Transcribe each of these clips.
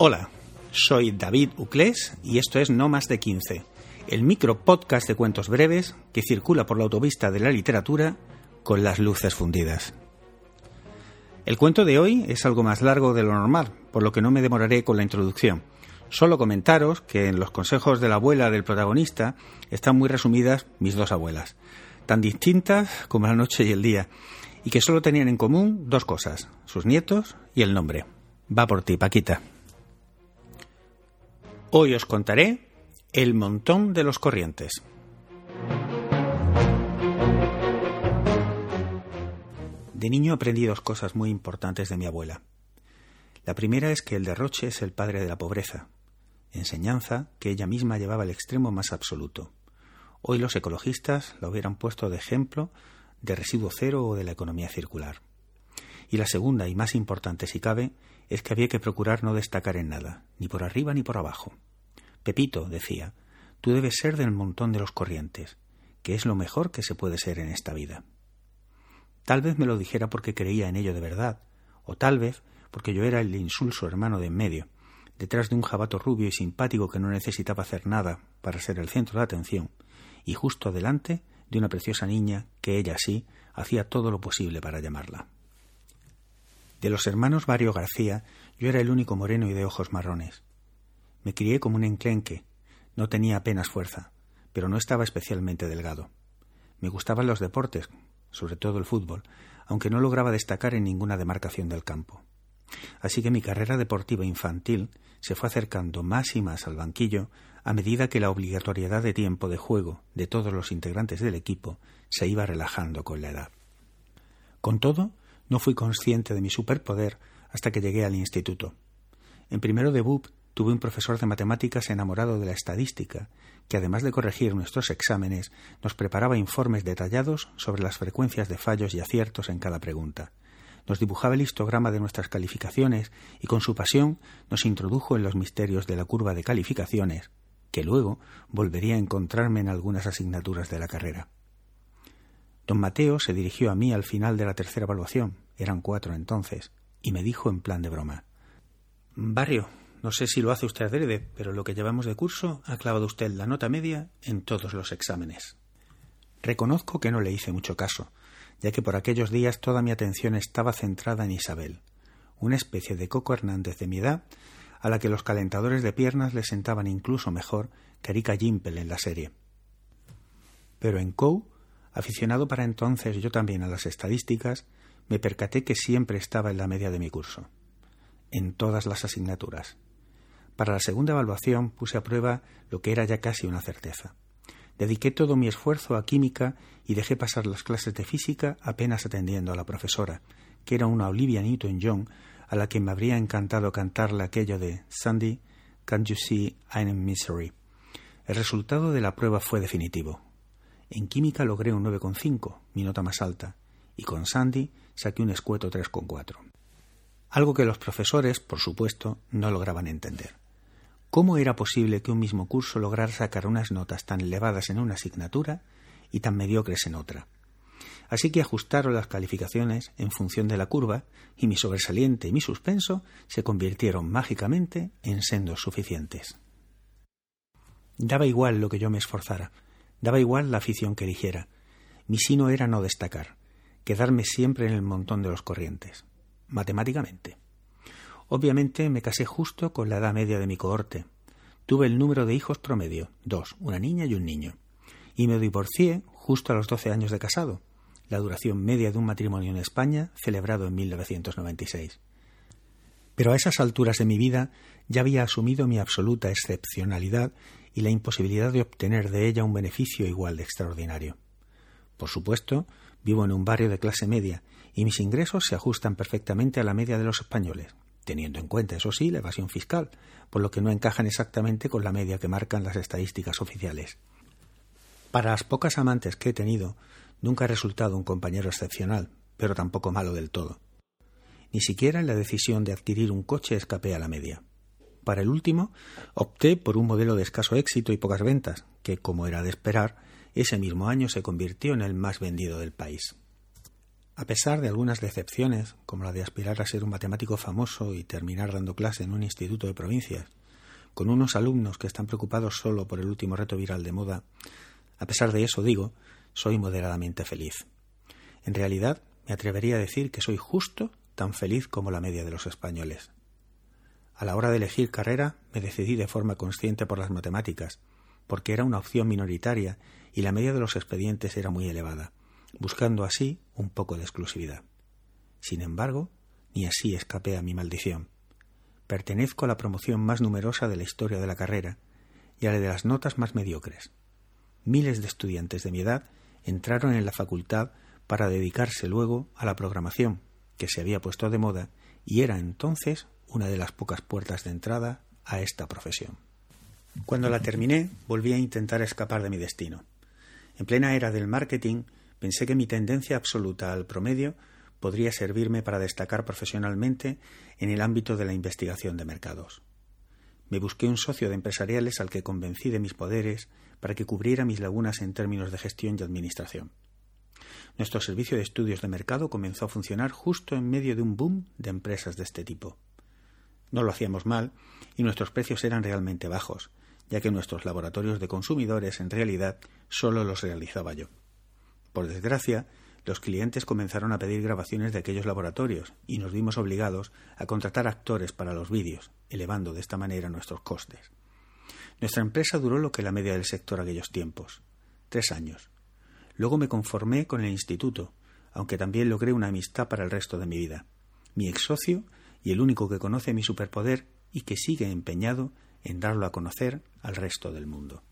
Hola, soy David Uclés y esto es No Más de 15, el micro podcast de cuentos breves que circula por la autovista de la literatura con las luces fundidas. El cuento de hoy es algo más largo de lo normal, por lo que no me demoraré con la introducción. Solo comentaros que en los consejos de la abuela del protagonista están muy resumidas mis dos abuelas, tan distintas como la noche y el día, y que solo tenían en común dos cosas, sus nietos y el nombre. Va por ti, Paquita. Hoy os contaré El montón de los corrientes. De niño aprendí dos cosas muy importantes de mi abuela. La primera es que el derroche es el padre de la pobreza, enseñanza que ella misma llevaba al extremo más absoluto. Hoy los ecologistas la hubieran puesto de ejemplo de residuo cero o de la economía circular. Y la segunda, y más importante si cabe, es que había que procurar no destacar en nada, ni por arriba ni por abajo. Pepito, decía, tú debes ser del montón de los corrientes, que es lo mejor que se puede ser en esta vida. Tal vez me lo dijera porque creía en ello de verdad, o tal vez porque yo era el insulso hermano de en medio, detrás de un jabato rubio y simpático que no necesitaba hacer nada para ser el centro de atención, y justo delante de una preciosa niña que ella sí hacía todo lo posible para llamarla. De los hermanos Mario García, yo era el único moreno y de ojos marrones. Me crié como un enclenque, no tenía apenas fuerza, pero no estaba especialmente delgado. Me gustaban los deportes, sobre todo el fútbol, aunque no lograba destacar en ninguna demarcación del campo. Así que mi carrera deportiva infantil se fue acercando más y más al banquillo a medida que la obligatoriedad de tiempo de juego de todos los integrantes del equipo se iba relajando con la edad. Con todo, no fui consciente de mi superpoder hasta que llegué al instituto. En primero de BUP tuve un profesor de matemáticas enamorado de la estadística, que además de corregir nuestros exámenes, nos preparaba informes detallados sobre las frecuencias de fallos y aciertos en cada pregunta. Nos dibujaba el histograma de nuestras calificaciones y con su pasión nos introdujo en los misterios de la curva de calificaciones, que luego volvería a encontrarme en algunas asignaturas de la carrera. Don Mateo se dirigió a mí al final de la tercera evaluación, eran cuatro entonces, y me dijo en plan de broma Barrio, no sé si lo hace usted adrede, pero lo que llevamos de curso ha clavado usted la nota media en todos los exámenes. Reconozco que no le hice mucho caso, ya que por aquellos días toda mi atención estaba centrada en Isabel, una especie de Coco Hernández de mi edad, a la que los calentadores de piernas le sentaban incluso mejor que Erika Gimpel en la serie. Pero en COU Aficionado para entonces yo también a las estadísticas, me percaté que siempre estaba en la media de mi curso, en todas las asignaturas. Para la segunda evaluación puse a prueba lo que era ya casi una certeza. Dediqué todo mi esfuerzo a química y dejé pasar las clases de física apenas atendiendo a la profesora, que era una Olivia Newton-John a la que me habría encantado cantarle aquello de Sandy, can't you see I'm in misery? El resultado de la prueba fue definitivo. En química logré un 9,5, mi nota más alta, y con Sandy saqué un escueto 3,4. Algo que los profesores, por supuesto, no lograban entender. ¿Cómo era posible que un mismo curso lograra sacar unas notas tan elevadas en una asignatura y tan mediocres en otra? Así que ajustaron las calificaciones en función de la curva y mi sobresaliente y mi suspenso se convirtieron mágicamente en sendos suficientes. Daba igual lo que yo me esforzara, Daba igual la afición que eligiera. Mi sino era no destacar, quedarme siempre en el montón de los corrientes, matemáticamente. Obviamente me casé justo con la edad media de mi cohorte. Tuve el número de hijos promedio, dos, una niña y un niño. Y me divorcié justo a los doce años de casado, la duración media de un matrimonio en España celebrado en 1996. Pero a esas alturas de mi vida ya había asumido mi absoluta excepcionalidad y la imposibilidad de obtener de ella un beneficio igual de extraordinario. Por supuesto, vivo en un barrio de clase media y mis ingresos se ajustan perfectamente a la media de los españoles, teniendo en cuenta, eso sí, la evasión fiscal, por lo que no encajan exactamente con la media que marcan las estadísticas oficiales. Para las pocas amantes que he tenido, nunca he resultado un compañero excepcional, pero tampoco malo del todo. Ni siquiera la decisión de adquirir un coche escapé a la media. Para el último, opté por un modelo de escaso éxito y pocas ventas, que, como era de esperar, ese mismo año se convirtió en el más vendido del país. A pesar de algunas decepciones, como la de aspirar a ser un matemático famoso y terminar dando clase en un instituto de provincias, con unos alumnos que están preocupados solo por el último reto viral de moda, a pesar de eso digo, soy moderadamente feliz. En realidad, me atrevería a decir que soy justo tan feliz como la media de los españoles. A la hora de elegir carrera, me decidí de forma consciente por las matemáticas, porque era una opción minoritaria y la media de los expedientes era muy elevada, buscando así un poco de exclusividad. Sin embargo, ni así escapé a mi maldición. Pertenezco a la promoción más numerosa de la historia de la carrera y a la de las notas más mediocres. Miles de estudiantes de mi edad entraron en la facultad para dedicarse luego a la programación, que se había puesto de moda y era entonces una de las pocas puertas de entrada a esta profesión. Cuando la terminé, volví a intentar escapar de mi destino. En plena era del marketing, pensé que mi tendencia absoluta al promedio podría servirme para destacar profesionalmente en el ámbito de la investigación de mercados. Me busqué un socio de empresariales al que convencí de mis poderes para que cubriera mis lagunas en términos de gestión y administración. Nuestro servicio de estudios de mercado comenzó a funcionar justo en medio de un boom de empresas de este tipo. No lo hacíamos mal y nuestros precios eran realmente bajos, ya que nuestros laboratorios de consumidores en realidad solo los realizaba yo. Por desgracia, los clientes comenzaron a pedir grabaciones de aquellos laboratorios y nos vimos obligados a contratar actores para los vídeos, elevando de esta manera nuestros costes. Nuestra empresa duró lo que la media del sector aquellos tiempos, tres años. Luego me conformé con el instituto, aunque también logré una amistad para el resto de mi vida. Mi ex socio y el único que conoce mi superpoder y que sigue empeñado en darlo a conocer al resto del mundo.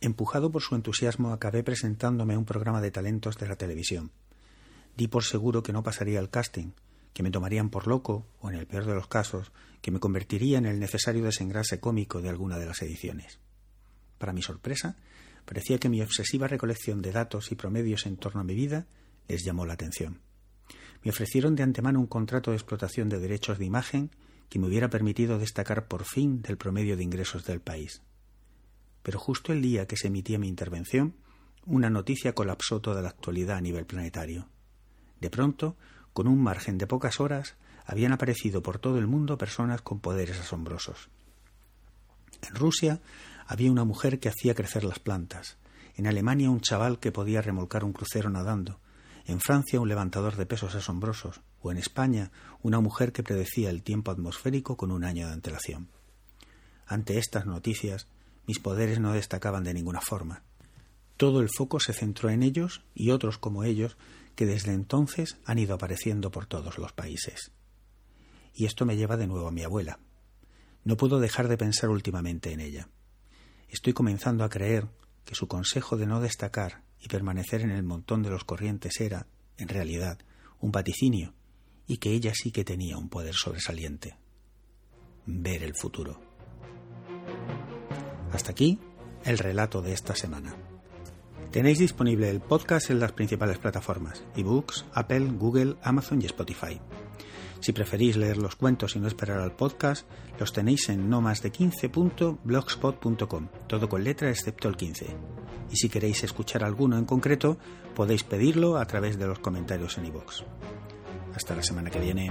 Empujado por su entusiasmo, acabé presentándome a un programa de talentos de la televisión. Di por seguro que no pasaría el casting, que me tomarían por loco, o en el peor de los casos, que me convertiría en el necesario desengrase cómico de alguna de las ediciones. Para mi sorpresa, parecía que mi obsesiva recolección de datos y promedios en torno a mi vida les llamó la atención. Me ofrecieron de antemano un contrato de explotación de derechos de imagen que me hubiera permitido destacar por fin del promedio de ingresos del país. Pero justo el día que se emitía mi intervención, una noticia colapsó toda la actualidad a nivel planetario. De pronto, con un margen de pocas horas, habían aparecido por todo el mundo personas con poderes asombrosos. En Rusia había una mujer que hacía crecer las plantas, en Alemania un chaval que podía remolcar un crucero nadando, en Francia un levantador de pesos asombrosos, o en España una mujer que predecía el tiempo atmosférico con un año de antelación. Ante estas noticias, mis poderes no destacaban de ninguna forma. Todo el foco se centró en ellos y otros como ellos que desde entonces han ido apareciendo por todos los países. Y esto me lleva de nuevo a mi abuela. No puedo dejar de pensar últimamente en ella. Estoy comenzando a creer que su consejo de no destacar y permanecer en el montón de los corrientes era, en realidad, un vaticinio, y que ella sí que tenía un poder sobresaliente. Ver el futuro. Hasta aquí el relato de esta semana. Tenéis disponible el podcast en las principales plataformas, ebooks, Apple, Google, Amazon y Spotify. Si preferís leer los cuentos y no esperar al podcast, los tenéis en no más de 15.blogspot.com, todo con letra excepto el 15. Y si queréis escuchar alguno en concreto, podéis pedirlo a través de los comentarios en iVoox. Hasta la semana que viene.